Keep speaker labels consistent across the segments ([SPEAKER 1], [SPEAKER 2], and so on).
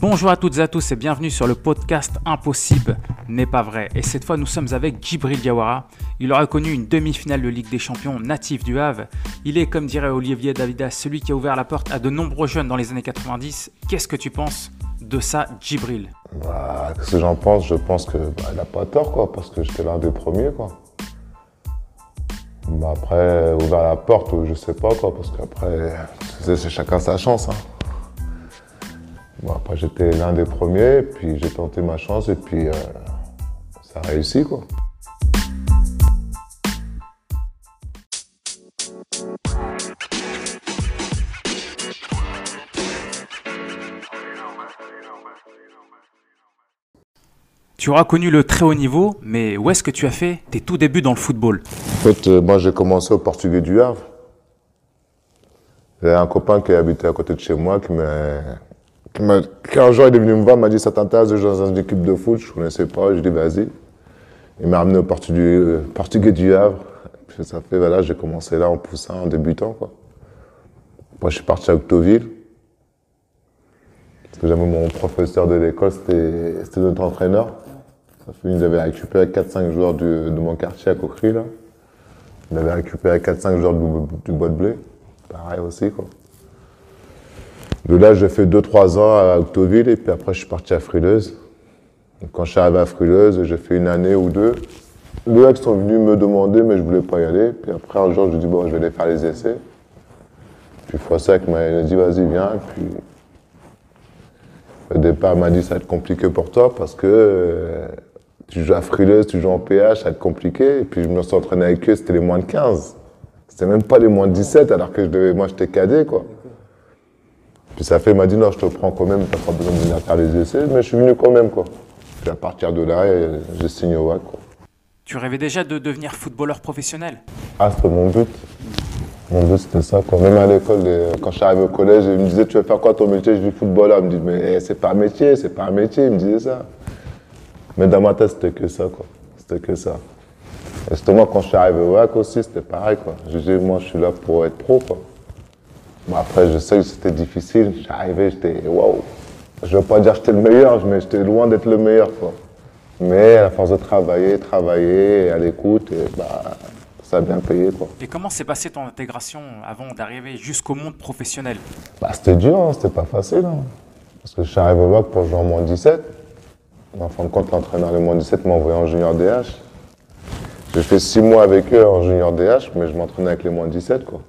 [SPEAKER 1] Bonjour à toutes et à tous et bienvenue sur le podcast Impossible n'est pas vrai. Et cette fois, nous sommes avec Djibril Diawara. Il aura connu une demi-finale de Ligue des Champions natif du Havre. Il est, comme dirait Olivier Davidas, celui qui a ouvert la porte à de nombreux jeunes dans les années 90. Qu'est-ce que tu penses de ça, Djibril?
[SPEAKER 2] Bah, Qu'est-ce que j'en pense? Je pense qu'il bah, n'a pas tort, quoi, parce que j'étais l'un des premiers. Quoi. Bah, après, ouvert la porte, je sais pas, quoi, parce qu'après, c'est chacun sa chance. Hein. Bon, après, j'étais l'un des premiers, puis j'ai tenté ma chance, et puis euh, ça a réussi, quoi.
[SPEAKER 1] Tu auras connu le très haut niveau, mais où est-ce que tu as fait tes tout débuts dans le football?
[SPEAKER 2] En fait, euh, moi j'ai commencé au Portugais du Havre. J'ai un copain qui habitait à côté de chez moi qui m'a un jour, il est venu me voir, il m'a dit Ça t'intéresse de jouer dans une équipe de foot? Je ne connaissais pas. Je dit Vas-y. Il m'a amené au Portugais, euh, Portugais du Havre. Ça fait, j'ai commencé là en poussant, en débutant. Quoi. Je suis parti à Octoville. Parce que j'avais mon professeur de l'école, c'était notre entraîneur. Ça fait, il avait récupéré 4-5 joueurs de mon quartier à Coquerie, là. Il avait récupéré 4-5 joueurs du, du bois de blé. Pareil aussi, quoi. De là, j'ai fait 2-3 ans à Octoville et puis après, je suis parti à Frileuse. quand je suis arrivé à Frileuse, j'ai fait une année ou deux. Deux ex sont venus me demander, mais je voulais pas y aller. Puis après, un jour, je dis, bon, je vais aller faire les essais. Puis Fossec m'a dit, vas-y, viens. puis, au départ, il m'a dit, ça va être compliqué pour toi parce que euh, tu joues à Frileuse, tu joues en PH, ça va être compliqué. Et puis, je me suis entraîné avec eux, c'était les moins de 15. C'était même pas les moins de 17, alors que je devais, moi, j'étais cadet, quoi. Puis ça fait, il m'a dit, non, je te prends quand même, t'as pas besoin de venir faire les essais, mais je suis venu quand même, quoi. Puis à partir de là, j'ai signé au WAC, quoi.
[SPEAKER 1] Tu rêvais déjà de devenir footballeur professionnel?
[SPEAKER 2] Ah, c'était mon but. Mon but, c'était ça, quoi. Même à l'école, quand je suis arrivé au collège, il me disait, tu veux faire quoi ton métier? Je dis footballeur. Il me dit, mais eh, c'est pas un métier, c'est pas un métier. Il me disait ça. Mais dans ma tête, c'était que ça, quoi. C'était que ça. Et justement, quand je suis arrivé au WAC aussi, c'était pareil, quoi. Je disais, moi, je suis là pour être pro, quoi après, je sais que c'était difficile. J'arrivais, j'étais waouh. Je ne veux pas dire que j'étais le meilleur, mais j'étais loin d'être le meilleur. Quoi. Mais à force de travailler, travailler, à l'écoute, bah, ça a bien payé. Quoi.
[SPEAKER 1] Et comment s'est passée ton intégration avant d'arriver jusqu'au monde professionnel?
[SPEAKER 2] Bah, C'était dur, hein, c'était pas facile. Hein. Parce que je suis arrivé au bac pour jouer en moins 17. En fin de compte, l'entraîneur des moins 17 m'a envoyé en junior DH. J'ai fait six mois avec eux en junior DH, mais je m'entraînais avec les moins 17. Quoi.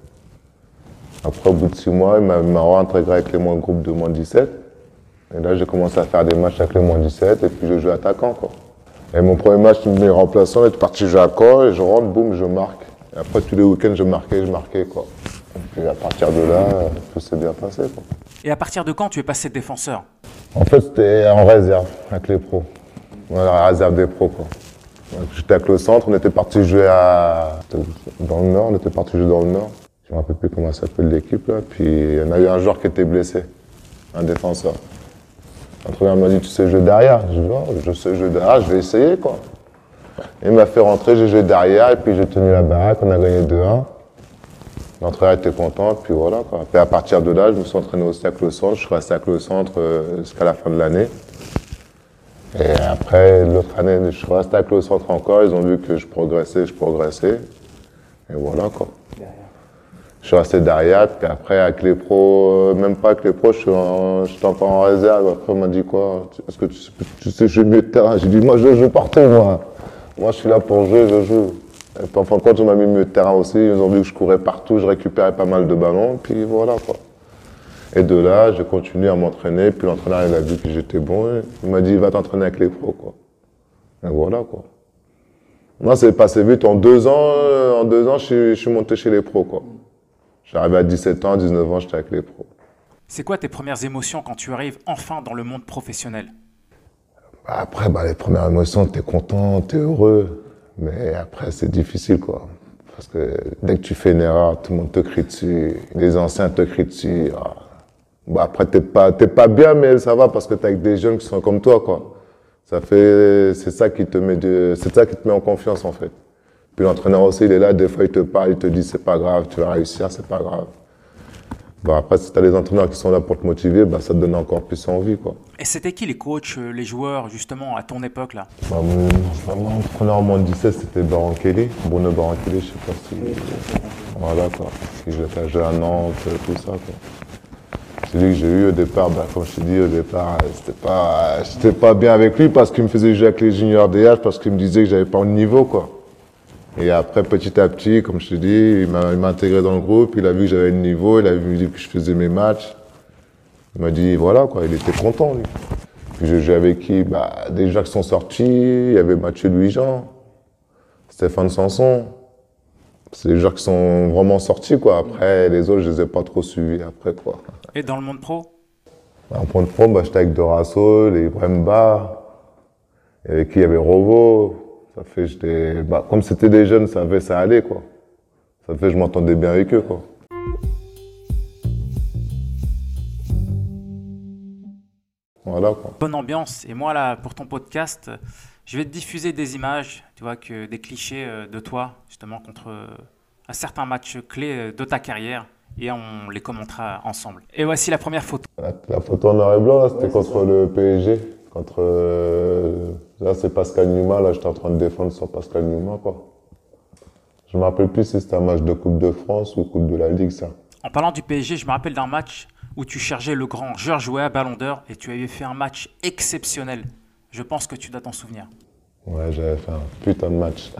[SPEAKER 2] Après, au bout de six mois, il m'a réintégré avec les moins groupe de moins 17. Et là, j'ai commencé à faire des matchs avec les moins 17 et puis je joue attaquant. Quoi. Et mon premier match, je me remplaçant, j'étais parti jouer à Caen et je rentre, boum, je marque. Et après, tous les week-ends, je marquais, je marquais. Quoi. Et puis à partir de là, tout s'est bien passé. Quoi.
[SPEAKER 1] Et à partir de quand tu es passé défenseur?
[SPEAKER 2] En fait, c'était en réserve avec les pros. la réserve des pros. Quoi. J'étais avec le centre, on était parti jouer à... dans le nord, on était parti jouer dans le nord. Je ne me rappelle plus comment s'appelle l'équipe là. Puis il y en a eu un joueur qui était blessé, un défenseur. L'entraîneur m'a dit Tu sais jouer derrière Je dis oh, Je sais jouer derrière, je vais essayer quoi. il m'a fait rentrer, j'ai joué derrière et puis j'ai tenu la baraque, on a gagné 2-1. L'entraîneur était content, puis voilà quoi. Puis à partir de là, je me suis entraîné aussi avec le centre, je suis resté avec le centre euh, jusqu'à la fin de l'année. Et après, l'autre année, je suis resté avec le centre encore, ils ont vu que je progressais, je progressais. Et voilà quoi. Je suis resté derrière, puis après avec les pros, euh, même pas avec les pros, je suis, encore en réserve. Après, on m'a dit quoi? Est-ce que tu, tu sais jouer mieux de terrain? J'ai dit, moi je joue partout, moi. Moi je suis là pour jouer, je joue. Et puis en fin de compte, on m'a mis mieux de terrain aussi. Ils ont vu que je courais partout, je récupérais pas mal de ballons, puis voilà quoi. Et de là, j'ai continué à m'entraîner, puis l'entraîneur il a vu que j'étais bon. Il m'a dit, va t'entraîner avec les pros quoi. Et voilà quoi. Moi, c'est passé vite. En deux ans, euh, en deux ans, je suis monté chez les pros quoi. J'arrivais à 17 ans, 19 ans, j'étais avec les pros.
[SPEAKER 1] C'est quoi tes premières émotions quand tu arrives enfin dans le monde professionnel?
[SPEAKER 2] Bah, Après, bah, les premières émotions, tu es content, tu es heureux. Mais après, c'est difficile, quoi. Parce que dès que tu fais une erreur, tout le monde te crie dessus. Les anciens te crient dessus. Ah. Bah, après, t'es pas, pas bien, mais ça va parce que tu es avec des jeunes qui sont comme toi, quoi. Ça fait, c'est ça qui te met de, c'est ça qui te met en confiance, en fait. Puis l'entraîneur aussi, il est là, des fois il te parle, il te dit c'est pas grave, tu vas réussir, c'est pas grave. Bah, après, si tu as des entraîneurs qui sont là pour te motiver, bah, ça te donne encore plus envie. Quoi.
[SPEAKER 1] Et c'était qui les coachs, euh, les joueurs, justement, à ton époque là?
[SPEAKER 2] Bah, Mon, mon entraîneur en moins de 17, c'était Bruno Baran Kelly, je sais pas si. Voilà quoi. Si j'étais joué à Nantes, tout ça. Quoi. C'est lui que j'ai eu au départ, bah, comme je t'ai dit au départ, c'était pas, j'étais pas bien avec lui parce qu'il me faisait jouer avec les juniors DH parce qu'il me disait que j'avais pas le niveau quoi. Et après, petit à petit, comme je te dis, il m'a intégré dans le groupe, il a vu que j'avais le niveau, il a vu que je faisais mes matchs. Il m'a dit, voilà, quoi, il était content, lui. Puis j'ai joué avec qui? Bah, Des gens qui sont sortis, il y avait Mathieu Louis-Jean, Stéphane Sanson. C'est des joueurs qui sont vraiment sortis, quoi. Après, les autres, je les ai pas trop suivis après, quoi.
[SPEAKER 1] Et dans le monde pro?
[SPEAKER 2] Bah, En monde pro, bah, j'étais avec Dorasso, les Bremba, avec qui? Il y avait Rovo, ça fait, j'étais, bah, comme c'était des jeunes, ça fait, ça allait, quoi. Ça fait, je m'entendais bien avec eux, quoi. Voilà, quoi.
[SPEAKER 1] Bonne ambiance. Et moi, là, pour ton podcast, je vais te diffuser des images, tu vois, que des clichés euh, de toi, justement, contre euh, un certain match clé euh, de ta carrière. Et on les commentera ensemble. Et voici la première photo.
[SPEAKER 2] La, photo en noir et blanc, là, c'était contre le PSG. Contre. Là, c'est Pascal Numa. Là, j'étais en train de défendre sur Pascal Numa, quoi. Je me rappelle plus si c'était un match de Coupe de France ou Coupe de la Ligue, ça.
[SPEAKER 1] En parlant du PSG, je me rappelle d'un match où tu chargeais le grand Georges Weah, Ballon d'Or, et tu avais fait un match exceptionnel. Je pense que tu dois t'en souvenir.
[SPEAKER 2] Ouais, j'avais fait un putain de match.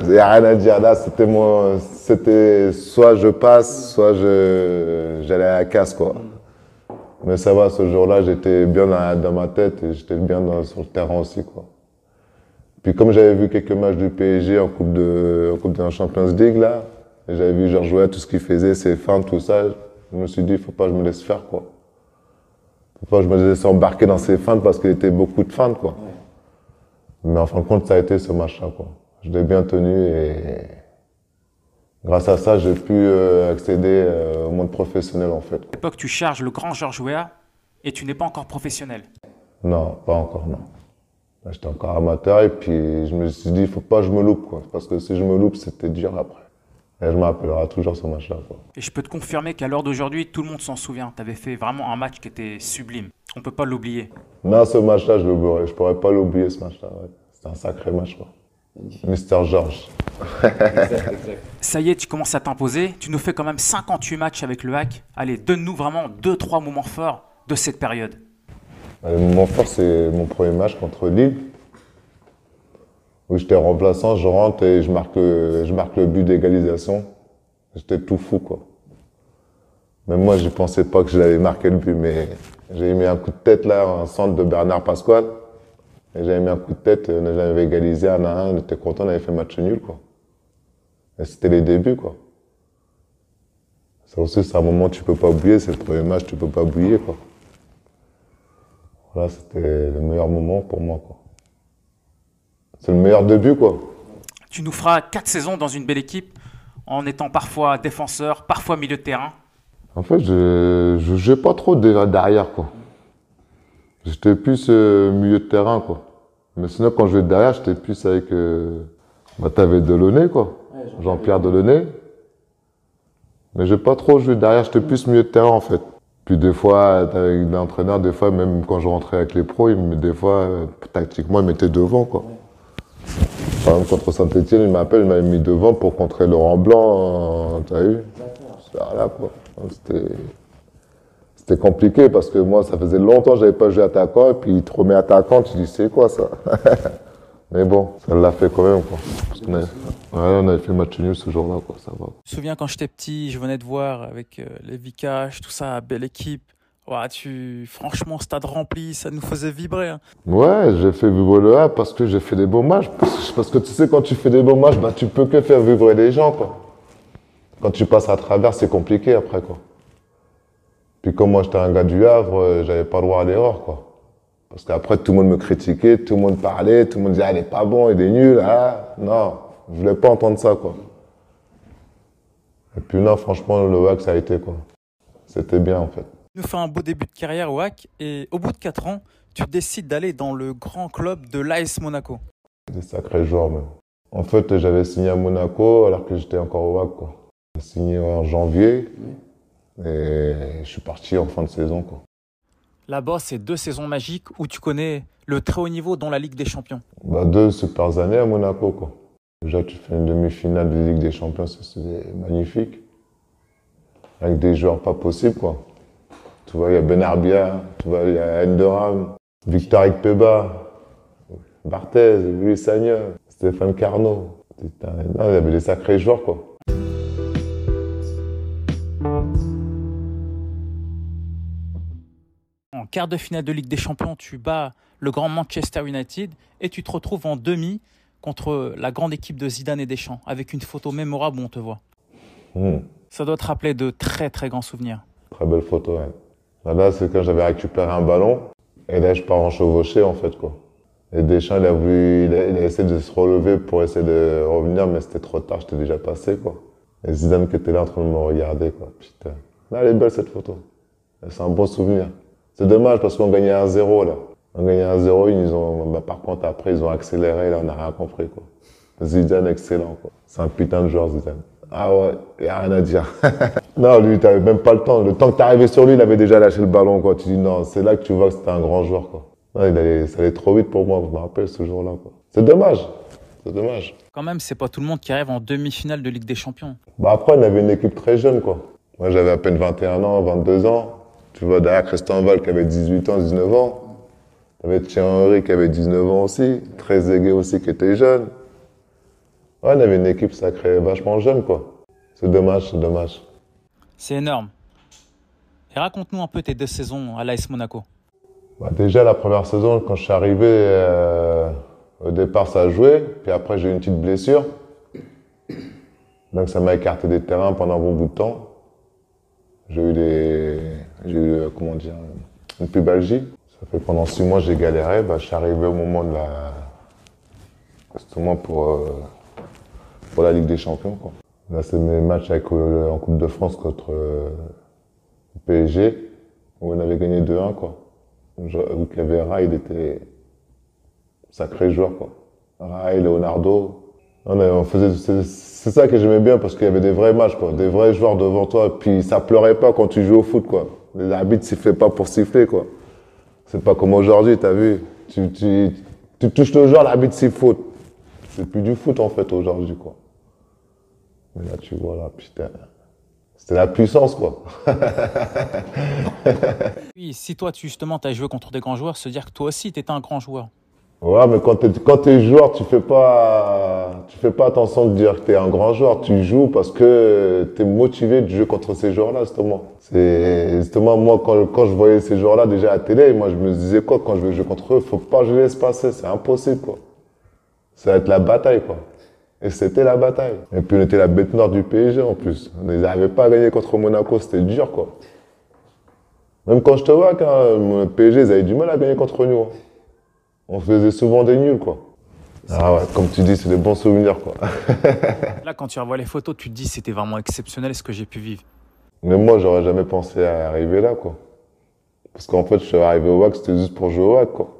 [SPEAKER 2] Il n'y a rien à dire là, c'était moi, c'était soit je passe, soit je, j'allais à la casse, quoi. Mais ça va, ce jour-là, j'étais bien dans, ma tête et j'étais bien sur le terrain aussi, quoi. Puis comme j'avais vu quelques matchs du PSG en Coupe de, en Coupe de la Champions League, là, j'avais vu Georges jouer tout ce qu'il faisait, ses fins, tout ça, je me suis dit, faut pas que je me laisse faire, quoi. Faut pas que je me laisse embarquer dans ses feintes parce qu'il était beaucoup de feintes, quoi. Mais en fin de compte, ça a été ce match-là, quoi. Je l'ai bien tenu et Grâce à ça, j'ai pu euh, accéder euh, au monde professionnel en fait. À
[SPEAKER 1] l'époque, tu charges le grand Georges Weah et tu n'es pas encore professionnel.
[SPEAKER 2] Non, pas encore, non. J'étais encore amateur et puis je me suis dit, il faut pas que je me loupe, quoi. Parce que si je me loupe, c'était dur après. Et je m'appellerai toujours ce match-là.
[SPEAKER 1] Et je peux te confirmer qu'à l'heure d'aujourd'hui, tout le monde s'en souvient. Tu avais fait vraiment un match qui était sublime. On peut pas l'oublier.
[SPEAKER 2] Non, ce match-là, je. Je pourrais pas l'oublier, ce match-là. C'était un sacré match. Quoi. Mister Georges.
[SPEAKER 1] Ça y est, tu commences à t'imposer. Tu nous fais quand même 58 matchs avec le hack. Allez, donne-nous vraiment 2-3 moments forts de cette période.
[SPEAKER 2] Le moment fort, c'est mon premier match contre Lille. Où j'étais remplaçant, je rentre et je marque le, je marque le but d'égalisation. J'étais tout fou, quoi. Même moi, je pensais pas que je l'avais marqué le but, mais j'ai mis un coup de tête là, en centre de Bernard Pasquale. J'avais mis un coup de tête, on avait égalisé un à un, on était content, on avait fait match nul, quoi. C'était les débuts, quoi. Ça aussi, c'est un moment que tu peux pas oublier, c'est le premier match, tu peux pas oublier, quoi. Voilà, c'était le meilleur moment pour moi, quoi. C'est le meilleur début, quoi.
[SPEAKER 1] Tu nous feras quatre saisons dans une belle équipe, en étant parfois défenseur, parfois milieu de terrain.
[SPEAKER 2] En fait, je ne jouais pas trop derrière, quoi. J'étais plus euh, milieu de terrain, quoi. Mais sinon, quand je jouais derrière, j'étais plus avec. Euh, bah, t'avais Delaunay, quoi. Jean-Pierre Delaunay. Mais j'ai pas trop joué derrière, j'étais plus milieu de terrain, en fait. Puis des fois, avec l'entraîneur, des fois, même quand je rentrais avec les pros, il des fois, euh, tactiquement, il mettait devant, quoi. Par exemple, contre Saint-Etienne, il m'appelle, il m'avait mis devant pour contrer Laurent Blanc, t'as vu? Voilà, quoi. C'était. C'était compliqué parce que moi, ça faisait longtemps que j'avais pas joué attaquant et puis il te remet attaquant, tu dis c'est quoi ça? Mais bon, ça l'a fait quand même quoi. on, avait fait match nul ce jour-là quoi, ça va.
[SPEAKER 1] Je me souviens quand j'étais petit, je venais te voir avec euh, les Vikash, tout ça, belle équipe. Ouais, tu, franchement, stade rempli, ça nous faisait vibrer. Hein.
[SPEAKER 2] Ouais, j'ai fait vibrer le A parce que j'ai fait des beaux matchs. Parce que tu sais, quand tu fais des beaux matchs, bah, tu peux que faire vibrer les gens, quoi. Quand tu passes à travers, c'est compliqué après, quoi. Puis comme moi j'étais un gars du Havre, euh, j'avais pas le droit à l'erreur, quoi. Parce qu'après tout le monde me critiquait, tout le monde parlait, tout le monde disait ah, il est pas bon, il est nul, ah non, je voulais pas entendre ça, quoi. Et puis non, franchement, le WAC ça a été quoi. C'était bien en fait.
[SPEAKER 1] Tu nous fais un beau début de carrière au WAC et au bout de 4 ans, tu décides d'aller dans le grand club de l'AS Monaco.
[SPEAKER 2] Des sacrés joueurs même. En fait, j'avais signé à Monaco alors que j'étais encore au WAC quoi. J'ai signé en janvier et je suis parti en fin de saison. Quoi.
[SPEAKER 1] Là-bas, c'est deux saisons magiques où tu connais le très haut niveau dans la Ligue des Champions.
[SPEAKER 2] Bah, deux super années à Monaco. Quoi. Déjà, tu fais une demi-finale de Ligue des Champions, c'est magnifique. Avec des joueurs pas possibles. Quoi. Tu vois, il y a Benarbia, tu vois, il y a Enderam, Victor Ikpeba, Barthez, Louis Sagna, Stéphane Carnot. il y avait des sacrés joueurs, quoi.
[SPEAKER 1] Quart de finale de Ligue des Champions, tu bats le grand Manchester United et tu te retrouves en demi contre la grande équipe de Zidane et Deschamps, avec une photo mémorable où on te voit.
[SPEAKER 2] Hmm.
[SPEAKER 1] Ça doit te rappeler de très très grands souvenirs.
[SPEAKER 2] Très belle photo, ouais. Là, c'est quand j'avais récupéré un ballon. Et là, je pars en chevauché, en fait, quoi. Et Deschamps, il a voulu, il a, essayé de se relever pour essayer de revenir, mais c'était trop tard, j'étais déjà passé, quoi. Et Zidane qui était là en train de me regarder, quoi. Putain. Là, elle est belle, cette photo. C'est un bon souvenir. C'est dommage parce qu'on gagnait 1-0, là. On gagnait 1-0, ils ont, bah, par contre, après, ils ont accéléré, là, on n'a rien compris, quoi. Zidane, excellent, quoi. C'est un putain de joueur, Zidane. Ah ouais, il a rien à dire. non, lui, t'avais même pas le temps. Le temps que t'arrivais sur lui, il avait déjà lâché le ballon, quoi. Tu dis non, c'est là que tu vois que c'était un grand joueur, quoi. Non, il allait, ça allait trop vite pour moi, je me rappelle ce jour-là, quoi. C'est dommage. C'est dommage.
[SPEAKER 1] Quand même, c'est pas tout le monde qui arrive en demi-finale de Ligue des Champions.
[SPEAKER 2] Bah après, on avait une équipe très jeune, quoi. Moi, j'avais à peine 21 ans, 22 ans. Tu vois, derrière Christian Val qui avait 18 ans, 19 ans. T'avais Thierry Henry qui avait 19 ans aussi. Très aigué aussi qui était jeune. Ouais, on avait une équipe sacrée, vachement jeune, quoi. C'est dommage, c'est dommage.
[SPEAKER 1] C'est énorme. Et raconte-nous un peu tes deux saisons à l'AS Monaco.
[SPEAKER 2] Bah déjà, la première saison, quand je suis arrivé, euh, au départ, ça a joué. Puis après, j'ai eu une petite blessure. Donc, ça m'a écarté des terrains pendant un bon bout de temps. J'ai eu des. J'ai eu, euh, comment dire, une pubalgie. Ça fait pendant six mois, j'ai galéré. Bah, je suis arrivé au moment de la. Justement pour. Euh, pour la Ligue des Champions. Quoi. Là, c'est mes matchs euh, en Coupe de France contre euh, PSG, où on avait gagné 2-1. Quoi. Avait Rai, il était sacré joueur. Quoi. Rai, Leonardo. On, on faisait, c'est ça que j'aimais bien parce qu'il y avait des vrais matchs, quoi, des vrais joueurs devant toi. Puis ça pleurait pas quand tu joues au foot. Quoi. Les arbitres sifflaient pas pour siffler. Quoi. C'est pas comme aujourd'hui, t'as vu. Tu, tu, tu touches le joueur, l'arbitre siffle faute. C'est plus du foot en fait aujourd'hui. quoi. Mais là, tu vois, là, putain. C'était la puissance, quoi.
[SPEAKER 1] oui, si toi, tu, justement, tu as joué contre des grands joueurs, se dire que toi aussi, tu étais un grand joueur.
[SPEAKER 2] Ouais, mais quand tu quand es joueur, tu fais pas, tu fais pas attention de dire que tu es un grand joueur. Tu joues parce que tu es motivé de jouer contre ces joueurs-là, justement. C'est, justement, moi, quand, quand je voyais ces joueurs-là déjà à la télé, moi, je me disais quoi, quand je vais jouer contre eux, faut pas que je laisse passer. C'est impossible, quoi. Ça va être la bataille, quoi. Et c'était la bataille. Et puis on était la bête noire du PSG en plus. On n'arrivait pas à gagner contre Monaco, c'était dur quoi. Même quand je te vois, quand le PSG, ils avaient du mal à gagner contre nous. Hein. On faisait souvent des nuls quoi. Ah ouais, comme tu dis, c'est des bons souvenirs quoi.
[SPEAKER 1] Là, quand tu revois les photos, tu te dis c'était vraiment exceptionnel ce que j'ai pu vivre.
[SPEAKER 2] Mais moi, j'aurais jamais pensé à arriver là quoi. Parce qu'en fait, je suis arrivé au WAC, c'était juste pour jouer au WAC quoi.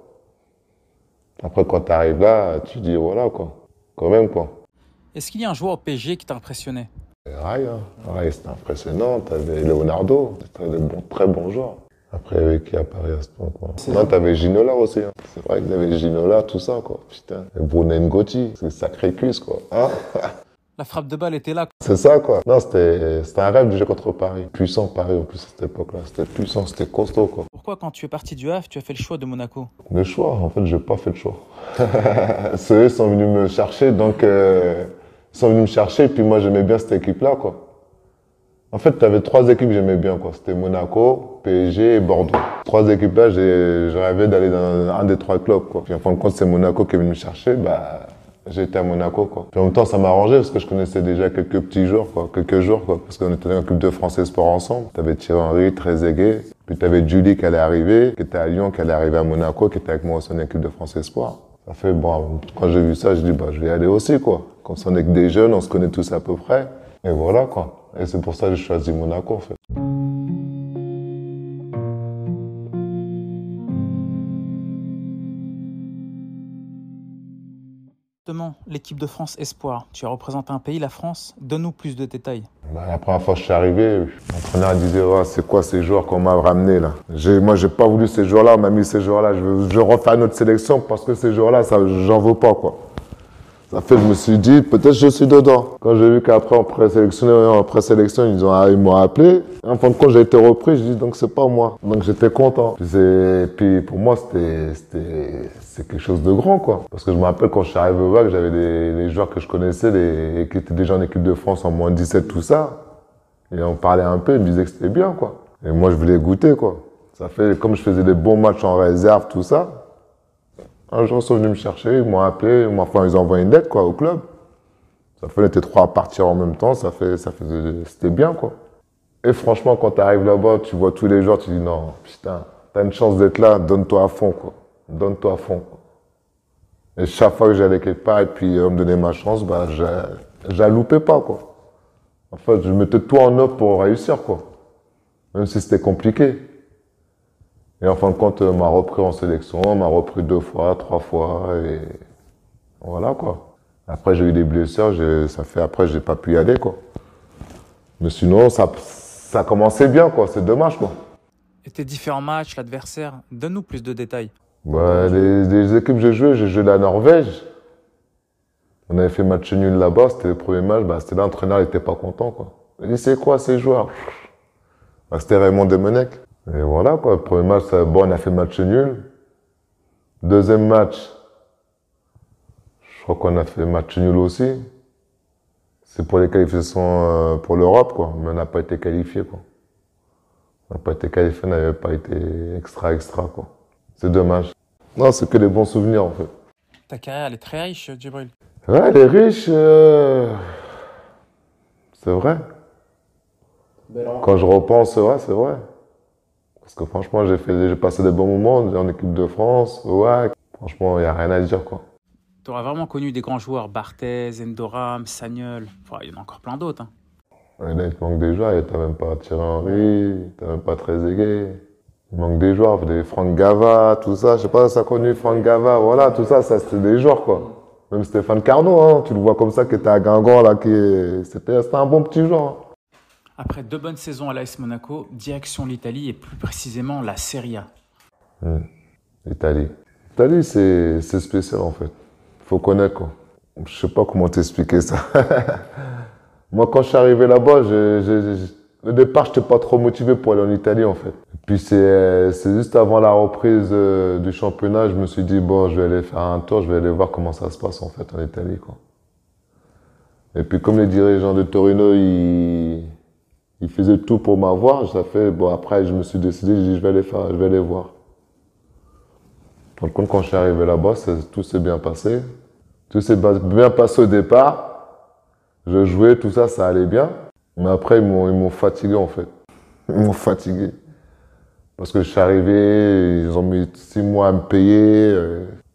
[SPEAKER 2] Après, quand tu arrives là, tu dis voilà quoi. Quand même quoi.
[SPEAKER 1] Est-ce qu'il y a un joueur au PSG qui t'a impressionné?
[SPEAKER 2] Rai, hein. Rai c'était impressionnant. T'avais Leonardo, c'était très bon joueur. Après, avec qui apparaît à ce moment Non, t'avais Ginola aussi. Hein. C'est vrai qu'il y avait Ginola, tout ça, quoi. Putain. Et Bruno Ngoti, c'est sacré cuisse, quoi. Hein?
[SPEAKER 1] La frappe de balle était là.
[SPEAKER 2] C'est ça, quoi. Non, c'était un rêve de jouer contre Paris. Puissant, Paris, en plus, à cette époque-là. C'était puissant, c'était costaud, quoi.
[SPEAKER 1] Pourquoi, quand tu es parti du Havre, tu as fait le choix de Monaco?
[SPEAKER 2] Le choix, en fait, j'ai pas fait le choix. Ceux sont venus me chercher, donc... Euh ils sont venus me chercher, puis moi j'aimais bien cette équipe-là, quoi. En fait, tu avais trois équipes que j'aimais bien, quoi. C'était Monaco, PSG et Bordeaux. Trois équipes-là, j'ai rêvé d'aller dans un des trois clubs, quoi. Puis en fin de compte, c'est Monaco qui est venu me chercher, bah, j'étais à Monaco, quoi. Puis en même temps, ça m'arrangeait parce que je connaissais déjà quelques petits joueurs, quoi. Quelques jours, quoi. Parce qu'on était dans l'équipe de Français Sport ensemble. T'avais Thierry Henry, aigué. Puis t'avais Julie qui allait arriver, qui était à Lyon, qui allait arriver à Monaco, qui était avec moi aussi en équipe de Français Sport. Ça fait, bon, quand j'ai vu ça, je dis, bah, je vais y aller aussi, quoi. Comme ça, on est que des jeunes, on se connaît tous à peu près. Et voilà, quoi. Et c'est pour ça que j'ai choisi Monaco, en fait.
[SPEAKER 1] Justement, l'équipe de France Espoir. Tu as représenté un pays, la France. Donne-nous plus de détails.
[SPEAKER 2] Bah, la première fois que je suis arrivé, l'entraîneur disait C'est quoi ces joueurs qu'on m'a ramenés là? Moi, j'ai pas voulu ces joueurs-là, on m'a mis ces joueurs-là. Je je refaire notre sélection parce que ces joueurs-là, j'en veux pas. quoi. Ça fait, je me suis dit, peut-être je suis dedans. Quand j'ai vu qu'après, en présélection, ils ont, ils m'ont appelé. En fin de compte, j'ai été repris, je dis, donc c'est pas moi. Donc j'étais content. Et puis pour moi, c'était, c'est quelque chose de grand, quoi. Parce que je me rappelle quand je suis arrivé au VAC, j'avais des, joueurs que je connaissais, des, qui étaient déjà en équipe de France en moins 17, tout ça. Et on parlait un peu, ils me disaient que c'était bien, quoi. Et moi, je voulais goûter, quoi. Ça fait, comme je faisais des bons matchs en réserve, tout ça, un jour, ils sont venus me chercher, ils m'ont appelé, enfin, ils ont envoyé une lettre, quoi, au club. Ça fait, on était trois à partir en même temps, ça fait, ça faisait, c'était bien, quoi. Et franchement, quand tu arrives là-bas, tu vois tous les joueurs, tu dis non, putain, t'as une chance d'être là, donne-toi à fond, quoi. Donne-toi à fond. Et chaque fois que j'allais quelque part et puis me donnait ma chance, bah, je loupais pas, quoi. En fait, je mettais tout en œuvre pour réussir, quoi. Même si c'était compliqué. Et en fin de compte, m'a repris en sélection, m'a repris deux fois, trois fois, et voilà quoi. Après, j'ai eu des blessures, ça fait après, j'ai pas pu y aller quoi. Mais sinon, ça, ça commençait bien quoi, c'est dommage quoi.
[SPEAKER 1] Et tes différents matchs, l'adversaire, donne-nous plus de détails.
[SPEAKER 2] Bah, les, équipes que j'ai jouées, j'ai joué la Norvège. On avait fait match nul là-bas, c'était le premier match, bah, c'était l'entraîneur, il était pas content quoi. Il dit, c'est quoi ces joueurs? Bah, C'était Raymond Demenec. Et voilà, quoi. Le premier match, bon, on a fait match nul. Deuxième match, je crois qu'on a fait match nul aussi. C'est pour les qualifications euh, pour l'Europe, quoi. Mais on n'a pas été qualifié, quoi. On n'a pas été qualifié, on n'avait pas été extra, extra, quoi. C'est dommage. Non, c'est que des bons souvenirs, en fait.
[SPEAKER 1] Ta carrière, elle est très riche, Djibril.
[SPEAKER 2] Ouais, elle est riche. Euh, c'est vrai. Quand je repense, ouais, c'est vrai. Parce que franchement, j'ai fait, j'ai passé des bons moments en équipe de France. Ouais, franchement, il n'y a rien à dire, quoi.
[SPEAKER 1] Tu auras vraiment connu des grands joueurs, Barthez, Endoram, Sagnol. Enfin, il y en a encore plein d'autres. Hein.
[SPEAKER 2] il manque des joueurs. Tu même pas Thierry Henry, tu même pas Trezeguet. Il manque des joueurs, des Franck Gava, tout ça. Je sais pas si ça a connu Franck Gava. Voilà, tout ça, ça c'était des joueurs, quoi. Même Stéphane Carnot, hein, tu le vois comme ça, qui était à Guingamp, là, qui c'était un bon petit joueur. Hein.
[SPEAKER 1] Après deux bonnes saisons à l'AS Monaco, direction l'Italie et plus précisément la Serie A.
[SPEAKER 2] Hmm. L'Italie. L'Italie, c'est spécial en fait. faut connaître quoi. Je sais pas comment t'expliquer ça. Moi, quand je suis arrivé là-bas, au départ, je n'étais pas trop motivé pour aller en Italie en fait. Puis c'est juste avant la reprise euh, du championnat, je me suis dit bon, je vais aller faire un tour, je vais aller voir comment ça se passe en fait en Italie quoi. Et puis comme les dirigeants de Torino, ils il faisait tout pour m'avoir. Ça fait, bon, après, je me suis décidé, je dit, je vais aller faire, je vais aller voir. Par contre, quand je suis arrivé là-bas, tout s'est bien passé. Tout s'est bien passé au départ. Je jouais, tout ça, ça allait bien. Mais après, ils m'ont fatigué, en fait. Ils m'ont fatigué. Parce que je suis arrivé, ils ont mis six mois à me payer.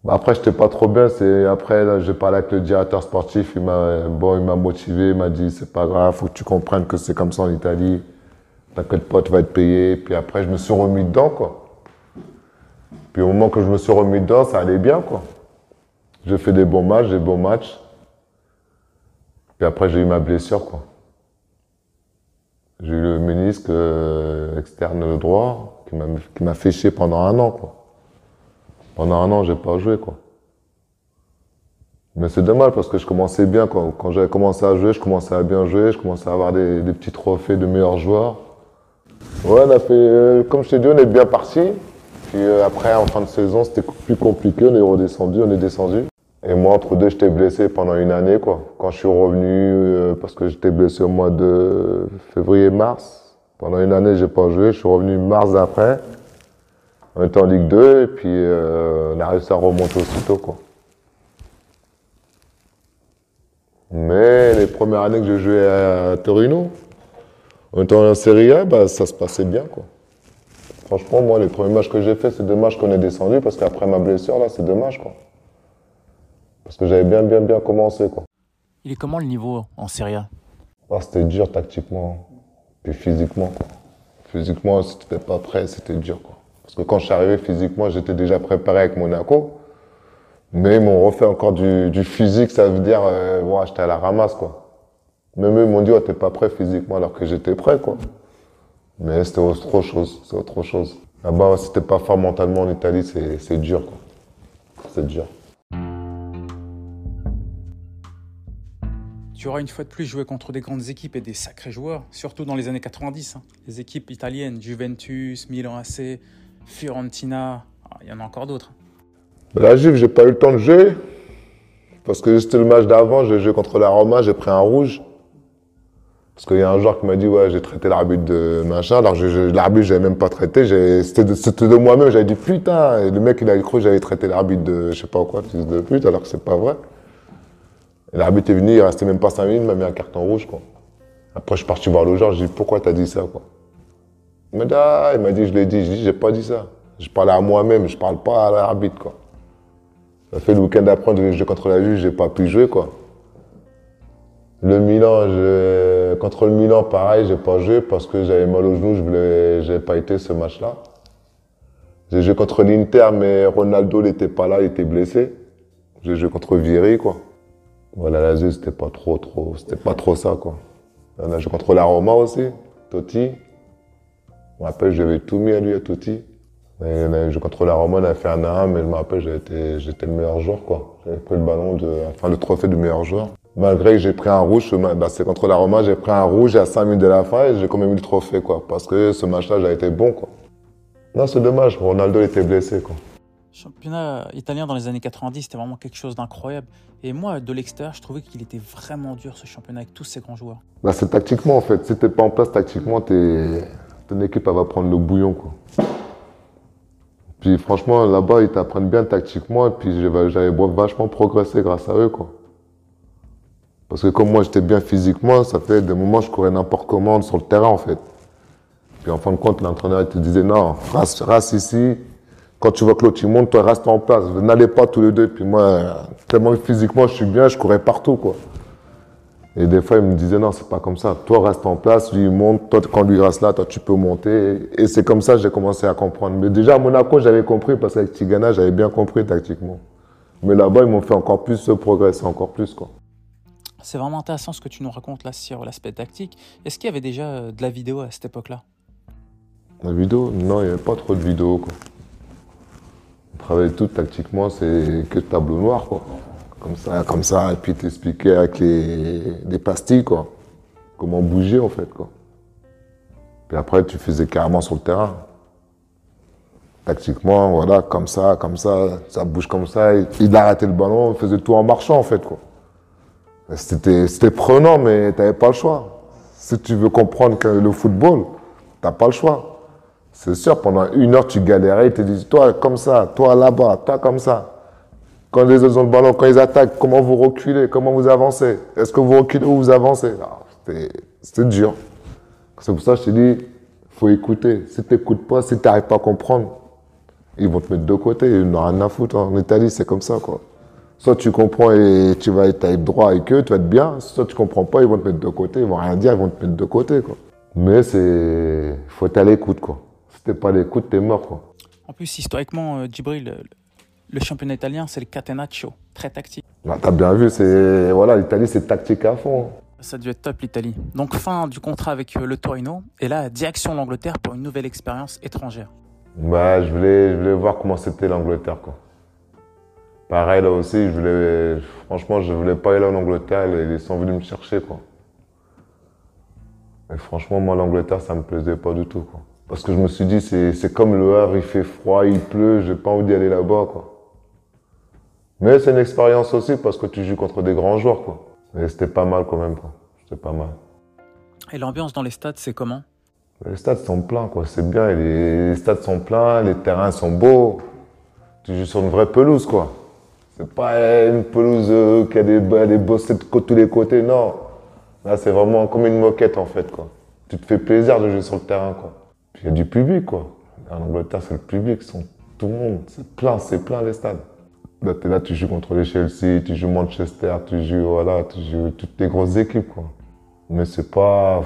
[SPEAKER 2] Bah, après, j'étais pas trop bien. C'est après, j'ai parlé avec le directeur sportif. Il m'a, bon, il m'a motivé. Il m'a dit, c'est pas grave, faut que tu comprennes que c'est comme ça en Italie. T'inquiète pas, tu vas être payé. Puis après, je me suis remis dedans, quoi. Puis au moment que je me suis remis dedans, ça allait bien, quoi. J'ai fait des bons matchs, des bons matchs. Puis après, j'ai eu ma blessure, quoi. J'ai eu le ménisque euh, externe droit qui m'a, qui m'a fait chier pendant un an, quoi. Pendant un an, j'ai pas joué, quoi. Mais c'est dommage parce que je commençais bien. Quand, quand j'avais commencé à jouer, je commençais à bien jouer, je commençais à avoir des, petits trophées de meilleurs joueurs. Ouais, on a euh, comme je t'ai dit, on est bien parti. Puis euh, après, en fin de saison, c'était plus compliqué, on est redescendu, on est descendu. Et moi, entre deux, j'étais blessé pendant une année. Quand je suis revenu, euh, parce que j'étais blessé au mois de février-mars. Pendant une année, j'ai pas joué. Je suis revenu mars d'après. On était en Ligue 2 et puis euh, on a réussi à remonter aussitôt. Quoi. Mais les premières années que j'ai joué à Torino, en étant en Serie A, bah, ça se passait bien. Quoi. Franchement, moi, les premiers matchs que j'ai fait, c'est dommage qu'on ait descendu parce qu'après ma blessure, là, c'est dommage. Quoi. Parce que j'avais bien, bien, bien commencé. Quoi.
[SPEAKER 1] Il est comment le niveau en Serie A?
[SPEAKER 2] Ah, C'était dur tactiquement, puis physiquement. Physiquement, si tu n'étais pas prêt, c'était dur. Quoi. Parce que quand je suis arrivé physiquement, j'étais déjà préparé avec Monaco. Mais ils m'ont refait encore du, physique, ça veut dire, euh, j'étais à la ramasse, quoi. Même eux, ils m'ont dit, ouais, t'es pas prêt physiquement, alors que j'étais prêt, quoi. Mais c'était autre chose, c'est autre chose. Là-bas, si t'es pas fort mentalement en Italie, c'est dur, quoi. C'est dur.
[SPEAKER 1] Tu auras une fois de plus joué contre des grandes équipes et des sacrés joueurs, surtout dans les années 90. hein. Les équipes italiennes, Juventus, Milan AC, Fiorentina, ah, il y en a encore d'autres.
[SPEAKER 2] Mais La Juve, j'ai pas eu le temps de jouer. Parce que c'était le match d'avant, j'ai joué contre la Roma, j'ai pris un rouge. Parce qu'il y a un joueur qui m'a dit, ouais, j'ai traité l'arbitre de machin. Alors, je- je- l'arbitre, j'avais même pas traité. j'ai- C'était de, moi-même, j'avais dit, putain. Et le mec, il a cru que j'avais traité l'arbitre de, je sais pas quoi, fils de pute, alors que c'est pas vrai. L'arbitre est venu, il restait même pas 5 minutes, il m'a mis un carton rouge, quoi. Après, je suis parti voir le joueur, je lui ai dit, pourquoi t'as dit ça, quoi? Il m'a dit, ah, il m'a dit, je l'ai dit. Je dis, j'ai pas dit ça. Je parlais à moi-même, je parle pas à l'arbitre, quoi. Ça fait le week-end d'après, je jouer contre la Juve, j'ai pas pu jouer, quoi. Le Milan, contre le Milan, pareil, j'ai pas joué parce que j'avais mal au genou, je voulais, j'ai pas été ce match-là. J'ai joué contre l'Inter, mais Ronaldo n'était pas là, il était blessé. J'ai joué contre Vieri, quoi. Voilà, la Lazio, c'était pas trop, trop, c'était pas trop ça, quoi. On a joué contre la Roma aussi, Totti. Je me rappelle, j'avais tout mis à lui, à Totti. Et contre la Roma, on a fait un à mais je me rappelle, j'étais, j'étais le meilleur joueur, quoi. J'avais pris le ballon de, enfin, le trophée du meilleur joueur. Malgré que j'ai pris un rouge, bah, c'est contre la Roma, j'ai pris un rouge à 5 minutes de la fin et j'ai quand même eu le trophée, quoi. Parce que ce match-là, j'ai été bon, quoi. Non, c'est dommage, Ronaldo était blessé, quoi.
[SPEAKER 1] championnat italien dans les années 90, c'était vraiment quelque chose d'incroyable. Et moi, de l'extérieur, je trouvais qu'il était vraiment dur ce championnat avec tous ces grands joueurs.
[SPEAKER 2] Bah, c'est tactiquement, en fait. Si t'es pas en place tactiquement, t'es, ton équipe, elle va prendre le bouillon, quoi. Puis franchement, là-bas, ils t'apprennent bien tactiquement, et puis j'avais vachement progressé grâce à eux, quoi. Parce que comme moi, j'étais bien physiquement, ça fait des moments, je courais n'importe comment sur le terrain, en fait. Puis en fin de compte, l'entraîneur, te disait, non, reste, ici. Quand tu vois que l'autre, monte, toi, reste en place. N'allez pas tous les deux. Puis moi, tellement physiquement, je suis bien, je courais partout, quoi. Et des fois, il me disait, non, c'est pas comme ça. Toi, reste en place, lui, il monte. Toi, quand lui reste là, toi, tu peux monter. Et c'est comme ça que j'ai commencé à comprendre. Mais déjà, à Monaco, j'avais compris, parce qu'avec Tigana, j'avais bien compris tactiquement. Mais là-bas, ils m'ont fait encore plus progresser, encore plus, quoi.
[SPEAKER 1] C'est vraiment intéressant ce que tu nous racontes là sur l'aspect tactique. Est-ce qu'il y avait déjà euh, de la vidéo à cette époque-là?
[SPEAKER 2] La vidéo? Non, il n'y avait pas trop de vidéos, quoi. On travaillait tout tactiquement, c'est que tableau noir, quoi. Comme ça, comme ça, et puis t'expliquer avec les, les pastilles, quoi. Comment bouger, en fait, quoi. Puis après, tu faisais carrément sur le terrain. Tactiquement, voilà, comme ça, comme ça, ça bouge comme ça. Il- Il arrêtait le ballon, on faisait tout en marchant, en fait, quoi. C'était prenant, mais t'avais pas le choix. Si tu veux comprendre le football, t'as pas le choix. C'est sûr, pendant une heure, tu galérais, ils te disent, toi comme ça, toi là-bas, toi comme ça. Quand les autres ont le ballon, quand ils attaquent, comment vous reculez, comment vous avancez? Est-ce que vous reculez ou vous avancez? Ah, C'était dur. C'est pour ça que je te dis, faut écouter. Si tu n'écoutes pas, si tu n'arrives pas à comprendre, ils vont te mettre de côté, ils n'ont rien à foutre. En Italie, c'est comme ça, quoi. Soit tu comprends et tu vas être droit avec eux, tu vas être bien. Soit tu comprends pas, ils vont te mettre de côté, ils vont rien dire, ils vont te mettre de côté, quoi. Mais c'est, faut être à l'écoute, quoi. Si t'es pas à l'écoute, t'es mort, quoi.
[SPEAKER 1] En plus, historiquement, euh, Djibril, le, championnat italien, c'est le catenaccio, très tactique.
[SPEAKER 2] Bah, t'as bien vu, c'est, voilà, l'Italie, c'est tactique à fond.
[SPEAKER 1] Ça a dû être top l'Italie. Donc fin du contrat avec euh, le Torino et là direction l'Angleterre pour une nouvelle expérience étrangère.
[SPEAKER 2] Bah, je voulais, je voulais voir comment c'était l'Angleterre, quoi. Pareil, là aussi, je voulais, franchement, je voulais pas aller en Angleterre, ils ils sont venus me chercher, quoi. Et franchement, moi, l'Angleterre, ça me plaisait pas du tout, quoi. Parce que je me suis dit, c'est, c'est comme le Havre, il fait froid, il pleut, j'ai pas envie d'y aller là-bas, quoi. Mais c'est une expérience aussi parce que tu joues contre des grands joueurs, quoi. Et c'était pas mal quand même, quoi. C'était pas mal.
[SPEAKER 1] Et l'ambiance dans les stades, c'est comment?
[SPEAKER 2] Les stades sont pleins, quoi. C'est bien. Les stades sont pleins, les terrains sont beaux. Tu joues sur une vraie pelouse, quoi. C'est pas une pelouse euh, qui a des, des bossés de tous les côtés, non. Là, c'est vraiment comme une moquette, en fait, quoi. Tu te fais plaisir de jouer sur le terrain, quoi. Puis il y a du public, quoi. En Angleterre, c'est le public, sont tout le monde. C'est plein, c'est plein les stades. Là, t'es là, tu joues contre les Chelsea, tu joues Manchester, tu joues, voilà, tu joues toutes les grosses équipes, quoi. Mais c'est pas.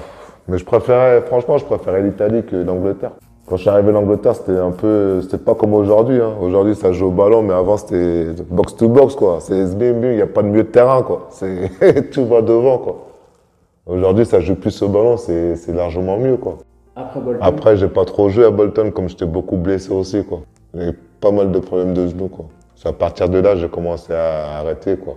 [SPEAKER 2] Mais je préférais, franchement, je préférais l'Italie que l'Angleterre. Quand je suis arrivé en Angleterre, c'était un peu, c'était pas comme aujourd'hui. Hein. Aujourd'hui, ça joue au ballon, mais avant, c'était box to box, quoi. C'est SBM, il n'y a pas de milieu de terrain, quoi. C'est, tout va devant, quoi. Aujourd'hui, ça joue plus au ballon, c'est, c'est largement mieux, quoi.
[SPEAKER 1] Après Bolton?
[SPEAKER 2] Après, j'ai pas trop joué à Bolton, comme j'étais beaucoup blessé aussi, quoi. J'ai pas mal de problèmes de genoux, quoi. C'est à partir de là, j'ai commencé à arrêter, quoi.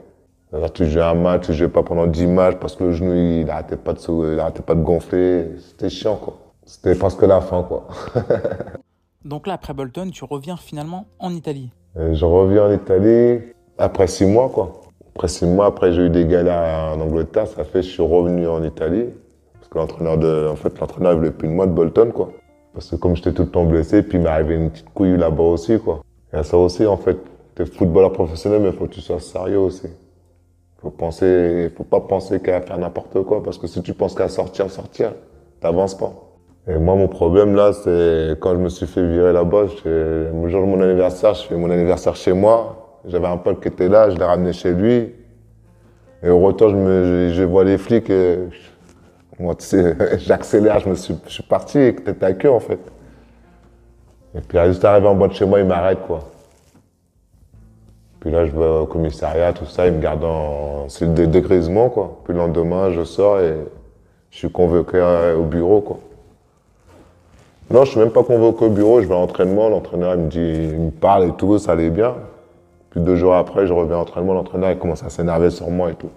[SPEAKER 2] Alors, tu jouais un match, tu jouais pas pendant 10 matchs parce que le genou, il arrêtait pas de, se- il arrêtait pas de gonfler. C'était chiant, quoi. C'était presque la fin, quoi.
[SPEAKER 1] Donc là, après Bolton, tu reviens finalement en Italie.
[SPEAKER 2] Et je reviens en Italie après six mois, quoi. Après six mois, après j'ai eu des galères en Angleterre, ça fait que je suis revenu en Italie. Parce que l'entraîneur de, en fait, l'entraîneur il voulait plus de moi de Bolton, quoi. Parce que comme j'étais tout le temps blessé, puis il m'est arrivé une petite couille là-bas aussi, quoi. Et ça aussi, en fait, t'es footballeur professionnel, mais faut que tu sois sérieux aussi. Faut penser, faut pas penser qu'à faire n'importe quoi, parce que si tu penses qu'à sortir, sortir, t'avances pas. Et moi, mon problème là, c'est quand je me suis fait virer là-bas, le jour de mon anniversaire, je fais mon anniversaire chez moi. J'avais un pote qui était là, je l'ai ramené chez lui. Et au retour, je, me, je, vois les flics, et, moi, tu sais, j'accélère, je me suis, je suis parti, et t'étais à queue en fait. Et puis, juste arrivé en bas de chez moi, il m'arrête quoi. Puis là, je vais au commissariat, tout ça, il me garde en cellule de dégrisement quoi. Puis le lendemain, je sors et je suis convoqué euh, au bureau quoi. Non, je suis même pas convoqué au bureau, je vais à l'entraînement, l'entraîneur il me dit, il me parle et tout, ça allait bien. Puis deux jours après, je reviens à l'entraînement, l'entraîneur il commence à s'énerver sur moi et tout.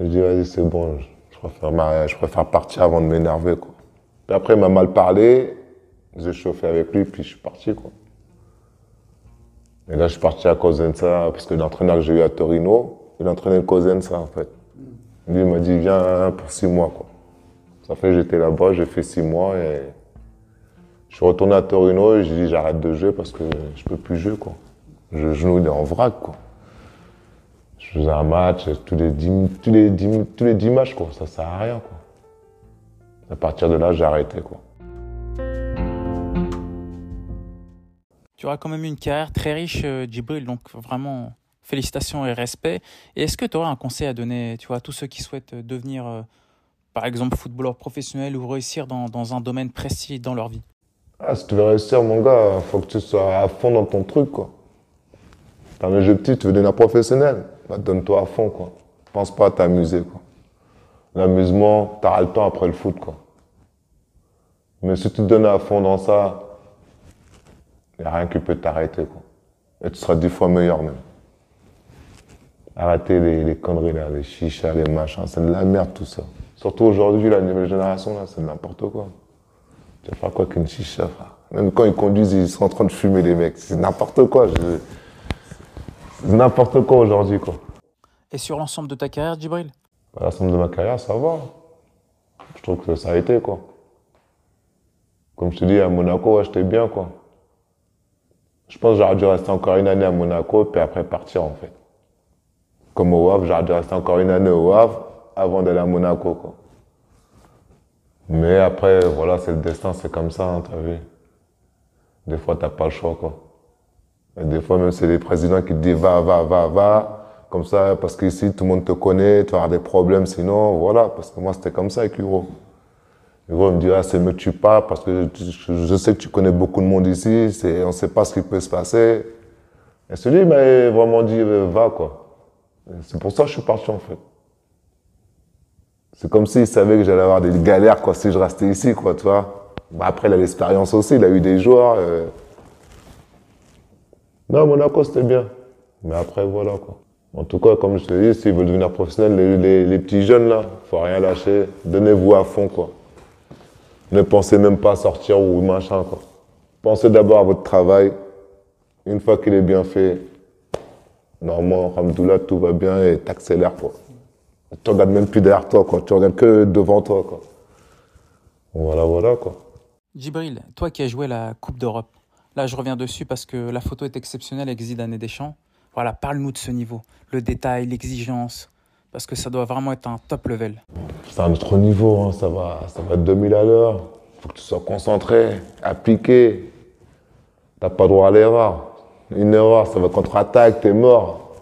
[SPEAKER 2] Je dis, vas-y, c'est bon, je, préfère, je préfère partir avant de m'énerver, quoi. Puis après, il m'a mal parlé, j'ai chauffé avec lui, puis je suis parti, quoi. Et là, je suis parti à Cosenza, parce que l'entraîneur que j'ai eu à Torino, il entraînait Cosenza, en fait. Lui, il m'a dit, viens pour six mois, quoi. Ça fait que j'étais là-bas, j'ai fait six mois et je suis retourné à Torino et j'ai dit j'arrête de jouer parce que je peux plus jouer quoi. Le genou il est en vrac quoi. Je faisais un match tous les dix, tous les dix, tous les dix matchs quoi, ça sert à rien quoi. À partir de là j'ai arrêté quoi.
[SPEAKER 1] Tu auras quand même une carrière très riche, euh, Djibril, donc vraiment félicitations et respect. Et est-ce que tu aurais un conseil à donner tu vois, à tous ceux qui souhaitent euh, devenir, euh, par exemple, footballeur professionnel ou réussir dans, dans un domaine précis dans leur vie?
[SPEAKER 2] Ah, si tu veux réussir mon gars, faut que tu sois à fond dans ton truc quoi. T'as un objectif, tu veux devenir professionnel, bah donne-toi à fond quoi. Pense pas à t'amuser quoi. L'amusement, t'auras le temps après le foot quoi. Mais si tu te donnes à fond dans ça, y a rien qui peut t'arrêter quoi. Et tu seras dix fois meilleur même. Arrêtez les, les conneries là, les chichas, les machins, c'est de la merde tout ça. Surtout aujourd'hui, la nouvelle génération là, c'est n'importe quoi. Tu vas faire quoi qu'une chicha, frère Même quand ils conduisent, ils sont en train de fumer, les mecs. C'est n'importe quoi. je- C'est n'importe quoi aujourd'hui, quoi.
[SPEAKER 1] Et sur l'ensemble de ta carrière, Djibril?
[SPEAKER 2] La somme de ma carrière, ça va. Je trouve que ça a été, quoi. Comme je te dis, à Monaco, ouais, j'étais bien, quoi. Je pense que j'aurais dû rester encore une année à Monaco, puis après partir, en fait. Comme au Havre, j'aurais dû rester encore une année au Havre avant d'aller à Monaco, quoi. Mais après, voilà, c'est le destin, c'est comme ça, hein, t'as vu. Des fois, t'as pas le choix, quoi. Et des fois, même, c'est les présidents qui te disent va, va, va, va. Comme ça, parce qu'ici, tout le monde te connaît, tu vas avoir des problèmes, sinon, voilà. Parce que moi, c'était comme ça avec Hugo. Hugo il me dit, ah, c'est mieux que tu pars parce que je, sais que tu connais beaucoup de monde ici, on sait pas ce qui peut se passer. Et celui, m'a vraiment dit, euh, va, quoi. C'est pour ça que je suis parti, en fait. C'est comme s'il savait que j'allais avoir des galères, quoi, si je restais ici, quoi, tu vois. Bah, après, il a l'expérience aussi, il a eu des joueurs. Non, Monaco, c'était bien. Mais après, voilà, quoi. En tout cas, comme je te dis, s'ils veulent devenir professionnels, les, les- les petits jeunes, là, faut rien lâcher. Donnez-vous à fond, quoi. Ne pensez même pas à sortir ou machin, quoi. Pensez d'abord à votre travail. Une fois qu'il est bien fait, normalement, Ramdoula, tout va bien et t'accélères, quoi. Tu regardes même plus derrière toi, quoi. Tu regardes que devant toi, quoi. Voilà, voilà, quoi.
[SPEAKER 1] Djibril, toi qui as joué la Coupe d'Europe, là je reviens dessus parce que la photo est exceptionnelle avec Zidane et Deschamps. Voilà, parle-nous de ce niveau, le détail, l'exigence, parce que ça doit vraiment être un top level.
[SPEAKER 2] C'est un autre niveau, hein, ça va, ça va 2000 à l'heure. Faut que tu sois concentré, appliqué. T'as pas droit à l'erreur. Une erreur, ça va contre-attaque, t'es mort.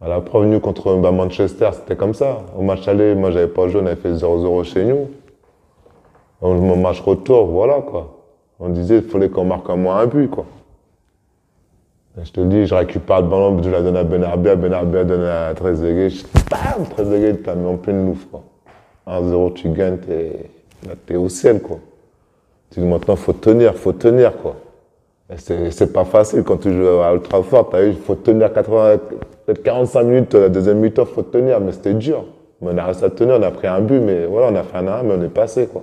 [SPEAKER 2] À la preuve, nous, contre bah, Manchester, c'était comme ça. Au match aller, moi, j'avais pas joué, on avait fait 0-0 chez nous. Mon match retour, voilà quoi. On disait qu'il fallait qu'on marque un moins un but quoi. Je te dis, je récupère le ballon, je la donne à Benarbia, Benarbia donne à Trezeguet, bam, Trezeguet t'as mis en pleine loupe quoi. 1-0, tu gagnes, t'es, t'es au ciel quoi. Tu dis maintenant, faut tenir, faut tenir quoi. C'est pas facile quand tu joues à Ultra Fort. Il faut tenir 80, peut-être 45 minutes, la deuxième mi-temps, faut tenir, mais c'était dur. on a réussi à tenir, on a pris un but, mais voilà, on a fait un arrêt, mais on est passé, quoi.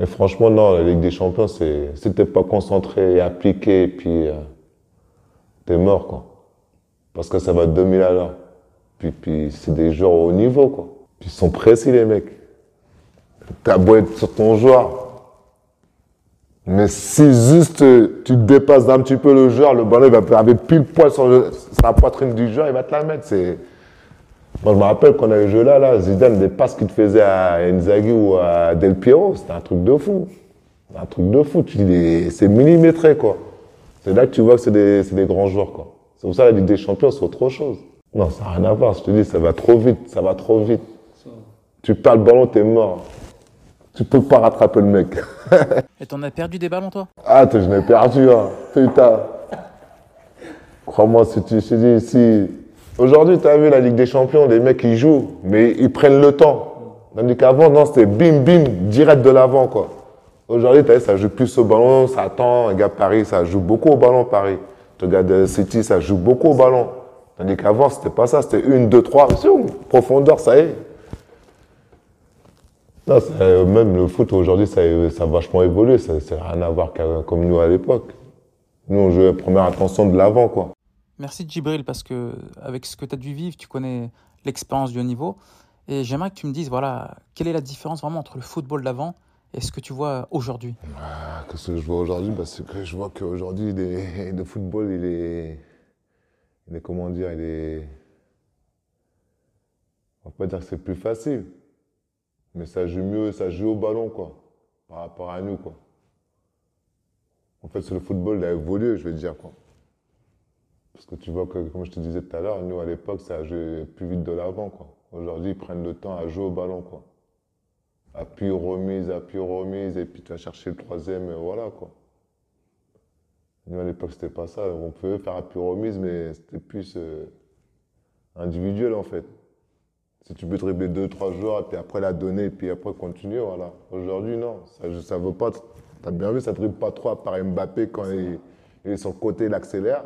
[SPEAKER 2] Et franchement, non, la Ligue des Champions, c'est, pas concentré et appliqué, et puis, euh, t'es mort, quoi. Parce que ça va 2000 à l'heure. Puis, puis c'est des joueurs au niveau, quoi. Puis ils sont précis, les mecs. T'as beau être sur ton joueur, mais si juste tu dépasses un petit peu le joueur, le ballon va arriver pile poil sur, la poitrine du joueur, il va te la mettre. Moi, je me rappelle qu'on a eu jeu là, là, Zidane, des passes qu'il faisait à Inzaghi ou à Del Piero, c'était un truc de fou. Un truc de fou. C'est millimétré, quoi. C'est là que tu vois que c'est des, des, grands joueurs, quoi. C'est pour ça que la Ligue des Champions, c'est autre chose. Non, ça n'a rien à voir. Je te dis, ça va trop vite, ça va trop vite. Tu perds le ballon, t'es mort. Tu peux pas rattraper le mec.
[SPEAKER 1] Et t'en as perdu des ballons, toi?
[SPEAKER 2] Ah, je n'ai perdu, hein. Putain. Crois-moi, si tu te dis, si. Aujourd'hui, tu as vu la Ligue des Champions, les mecs, ils jouent, mais ils prennent le temps. Tandis qu'avant, non, c'était bim, bim, direct de l'avant, quoi. Aujourd'hui, tu as vu, ça joue plus au ballon, ça attend. Regarde Paris, ça joue beaucoup au ballon, Paris. Tu regardes City, ça joue beaucoup au ballon. Tandis qu'avant, c'était pas ça, c'était une, deux, trois, profondeur, ça y est. Non, même le foot aujourd'hui, ça, ça, a vachement évolué. Ça n'a rien à voir comme nous à l'époque. Nous, on jouait première attention de l'avant, quoi.
[SPEAKER 1] Merci Djibril, parce que avec ce que tu as dû vivre, tu connais l'expérience du haut niveau. Et j'aimerais que tu me dises, voilà, quelle est la différence vraiment entre le football d'avant et ce que tu vois aujourd'hui
[SPEAKER 2] ah, Ce que je vois aujourd'hui, bah, c'est que je vois qu'aujourd'hui, le football, il est, il est, comment dire, il est, on va pas dire que c'est plus facile, mais ça joue mieux, ça joue au ballon, quoi, par rapport à nous, quoi. En fait, le football, il a évolué, je vais dire, quoi. Parce que tu vois que, comme je te disais tout à l'heure, nous, à l'époque, ça jouait plus vite de l'avant, quoi. Aujourd'hui, ils prennent le temps à jouer au ballon, quoi. Appui, remise, appui, remise, et puis tu vas chercher le troisième, et voilà, quoi. Nous, à l'époque, c'était pas ça. On pouvait faire appui, remise, mais c'était plus euh, individuel, en fait. Si tu peux dribbler deux, trois joueurs, et puis après la donner, et puis après continuer, voilà. Aujourd'hui, non. Ça ne veut pas. Tu as bien vu, ça dribble pas trop par Mbappé quand il, est sur le côté, il accélère.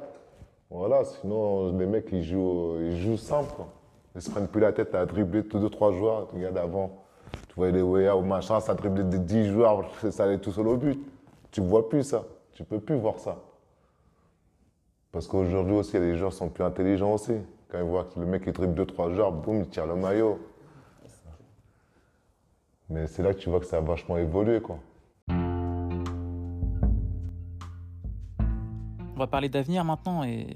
[SPEAKER 2] Voilà, sinon, les mecs, ils jouent, ils jouent simple. Quoi. Ils se prennent plus la tête à dribbler deux, trois joueurs. Tu regardes avant, tu voyais les Weah ou machin, ça driblait des 10 joueurs, ça allait tout seul au but. Tu vois plus ça. Tu peux plus voir ça. Parce qu'aujourd'hui aussi, les joueurs sont plus intelligents aussi. Quand ils voient que le mec il dribble 2-3 joueurs, boum, il tire le maillot. Mais c'est là que tu vois que ça a vachement évolué, quoi.
[SPEAKER 1] On va parler d'avenir maintenant. Et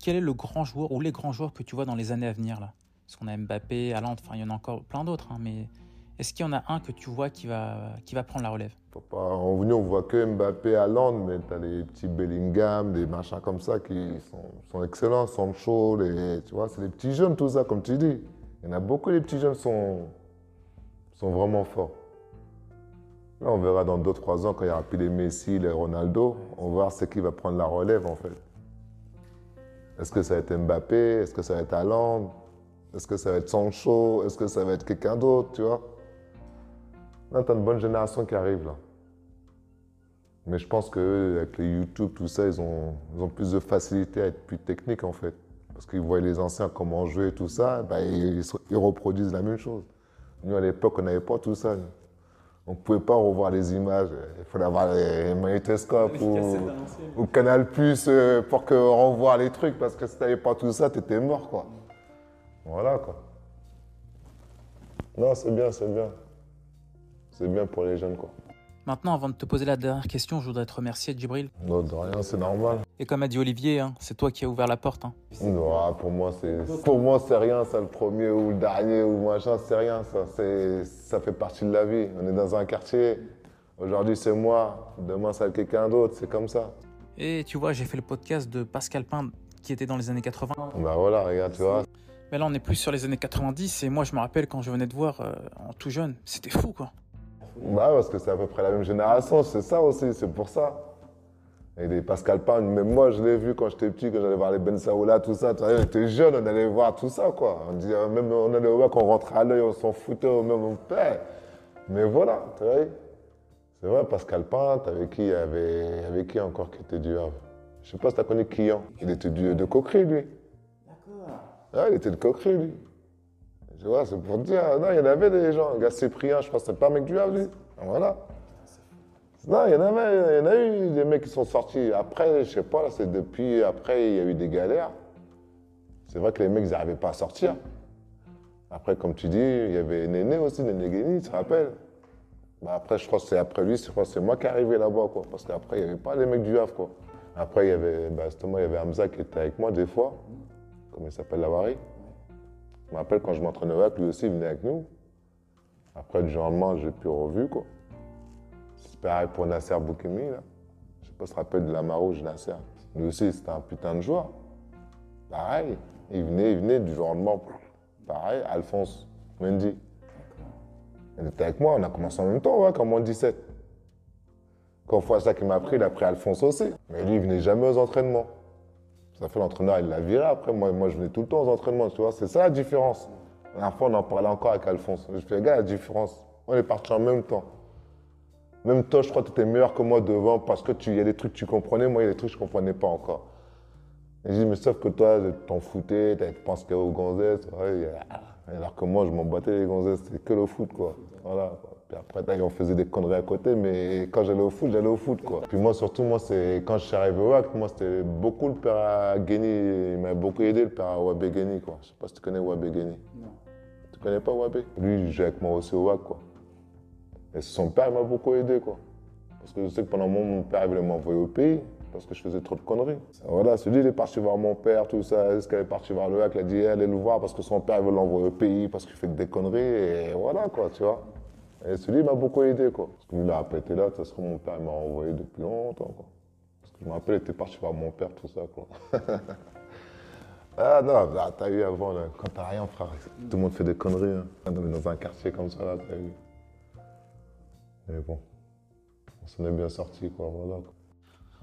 [SPEAKER 1] quel est le grand joueur ou les grands joueurs que tu vois dans les années à venir là? Parce qu'on a Mbappé, Haaland, enfin il y en a encore plein d'autres. Hein, mais est-ce qu'il y en a un que tu vois qui va, qui va prendre la relève?
[SPEAKER 2] En venue, on voit que Mbappé, Haaland, mais tu as les petits Bellingham, des machins comme ça qui sont, sont excellents, Sancho, les, tu vois, c'est des petits jeunes, tout ça, comme tu dis. Il y en a beaucoup, les petits jeunes sont, sont vraiment forts. Là, on verra dans 2-3 ans, quand il y aura plus les Messi, les Ronaldo, on va voir c'est qui va prendre la relève, en fait. Est-ce que ça va être Mbappé? Est-ce que ça va être Haaland? Est-ce que ça va être Sancho? Est-ce que ça va être quelqu'un d'autre, tu vois? Non, t'as une bonne génération qui arrive là. Mais je pense qu'avec les YouTube, tout ça, ils ont, ils ont, plus de facilité à être plus techniques en fait. Parce qu'ils voient les anciens comment jouer et tout ça, bah, ils, reproduisent la même chose. Nous, à l'époque, on n'avait pas tout ça. On ne pouvait pas revoir les images. Il fallait avoir les magnétoscopes ou, ou, Canal Plus euh, pour que revoir les trucs. Parce que si tu n'avais pas tout ça, tu étais mort. Quoi. Voilà quoi. Non, c'est bien, c'est bien c'est bien pour les jeunes. quoi.
[SPEAKER 1] Maintenant, avant de te poser la dernière question, je voudrais te remercier, Djibril.
[SPEAKER 2] Non, de rien, c'est normal.
[SPEAKER 1] Et comme a dit Olivier, hein, c'est toi qui as ouvert la porte. Hein.
[SPEAKER 2] Non, pour moi, c'est pour moi c'est rien, ça, le premier ou le dernier ou machin, c'est rien, ça. Ça fait partie de la vie. On est dans un quartier. Aujourd'hui, c'est moi. Demain, c'est quelqu'un d'autre. C'est comme ça.
[SPEAKER 1] Et tu vois, j'ai fait le podcast de Pascal Pain qui était dans les années 80.
[SPEAKER 2] Bah voilà, regarde, tu vois.
[SPEAKER 1] Mais là, on est plus sur les années 90. Et moi, je me rappelle quand je venais de voir euh, en tout jeune, c'était fou, quoi.
[SPEAKER 2] Bah, parce que c'est à peu près la même génération, c'est ça aussi, c'est pour ça. Et des Pascal Pan, même moi, je l'ai vu quand j'étais petit, quand j'allais voir les Ben Saoula, tout ça. Tu vois, on était jeune, on allait voir tout ça, quoi. On disait, même on allait voir, quand on rentrait à l'œil, on s'en foutait au même on père. Mais voilà, tu vois. C'est vrai, Pascal Pan, avec qui il y avait, avec qui encore qui était du Havre? Je sais pas si t'as connu Kian. Il était du, de Coquerie, lui.
[SPEAKER 1] D'accord.
[SPEAKER 2] Ah, il était de Coquerie, lui. Je vois, c'est pour dire. Non, il y en avait des gens. Un gars Cyprien, je crois que c'était pas un mec du Havre, lui. Voilà. Non, il y en avait, il y en a eu des mecs qui sont sortis. Après, je sais pas, c'est depuis, après, il y a eu des galères. C'est vrai que les mecs, ils n'arrivaient pas à sortir. Après, comme tu dis, il y avait Néné aussi, Néné Guéni, tu te rappelles? Bah Après, je crois que c'est après lui, je crois c'est moi qui arrivé là-bas, quoi. Parce qu'après, il n'y avait pas les mecs du Havre, quoi. Après, il y avait, bah, justement, il y avait Hamza qui était avec moi des fois. Comment il s'appelle, Lavary Je me rappelle quand je m'entraînais avec lui aussi, il venait avec nous. Après, du lendemain, je l'ai plus revu, quoi. C'est pareil pour Nasser Boukemi, là. Je sais pas si tu te de la Marouge, Nasser. Lui aussi, c'était un putain de joueur. Pareil. Il venait, il venait du jour au. Pareil, Alphonse Mendy. Il était avec moi, on a commencé en même temps, ouais, comme en 17. Quand Fouassa qui m'a pris, il a pris Alphonse aussi. Mais lui, il venait jamais aux entraînements. Ça fait l'entraîneur, il l'a viré après. Moi, moi, je venais tout le temps aux entraînements, tu vois. C'est ça la différence. La fois, on en parlait encore avec Alphonse. Je fais, gars, la différence. On est partis en même temps. Même toi, je crois que tu étais meilleur que moi devant parce que tu y a des trucs que tu comprenais, moi, il y a des trucs que je comprenais pas encore. Et je dis, mais sauf que toi, t'en foutais, tu pensé aux gonzesses. Ouais, alors que moi, je m'en battais les gonzesses, c'était que le foot, quoi. Voilà. Puis après, on faisait des conneries à côté, mais quand j'allais au foot, j'allais au foot, quoi. Puis moi, surtout, moi, c'est quand je suis arrivé au WAC, moi, c'était beaucoup le père à Guéni. Il m'a beaucoup aidé, le père à Wabé Guéni, quoi. Je sais pas si tu connais Wabé Guéni.
[SPEAKER 1] Non.
[SPEAKER 2] Tu connais pas Wabé? Lui, il jouait avec moi aussi au WAC, quoi. Et son père m'a beaucoup aidé, quoi. Parce que je sais que pendant un moment, mon père, il voulait m'envoyer au pays parce que je faisais trop de conneries. Voilà, celui il est parti voir mon père, tout ça. Est-ce qu'elle est partie voir le lac Il a dit, allez le voir parce que son père veut l'envoyer au pays parce qu'il fait des conneries. Et voilà, quoi, tu vois. Et celui m'a beaucoup aidé, quoi. Parce que lui, il a pas été là, ça serait mon père, m'a envoyé depuis longtemps, quoi. Parce que je me rappelle, il était parti voir mon père, tout ça, quoi. ah non, bah, t'as eu avant, là, quand t'as rien, frère. Tout le monde fait des conneries, hein. Dans un quartier comme ça, là, t'as eu. Mais bon, on s'en est bien sorti, quoi, voilà. Quoi.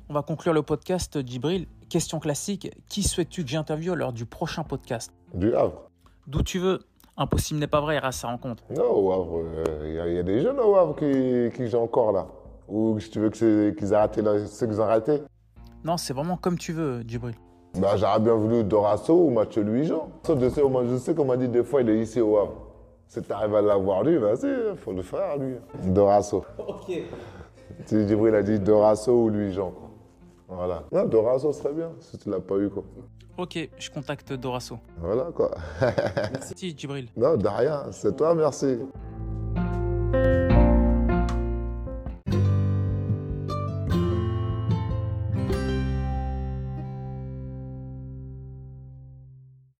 [SPEAKER 1] On va conclure le podcast, Djibril. Question classique, qui souhaites-tu que j'interviewe lors du prochain podcast?
[SPEAKER 2] Du Havre.
[SPEAKER 1] D'où tu veux. Impossible n'est pas vrai, il reste sa rencontre.
[SPEAKER 2] Non, au Havre, il y, a des jeunes au Havre qui, qui jouent encore là. Ou si tu veux qu'ils aient raté là, ceux qu'ils ont raté
[SPEAKER 1] Non, c'est vraiment comme tu veux, Djibril.
[SPEAKER 2] Bah, j'aurais bien voulu Dorasso ou Mathieu Louis-Jean. Je sais, je sais qu'on m'a dit des fois, il est ici au Havre. Si tu arrives à l'avoir lui, vas-y, faut le faire lui. Dorasso.
[SPEAKER 1] Ok.
[SPEAKER 2] Djibril a dit Dorasso ou Louis-Jean. Voilà. Non, Dorasso serait bien, si tu l'as pas eu, quoi.
[SPEAKER 1] Ok, je contacte Dorasso.
[SPEAKER 2] Voilà, quoi.
[SPEAKER 1] Merci, Djibril.
[SPEAKER 2] Non, de rien. C'est toi, merci.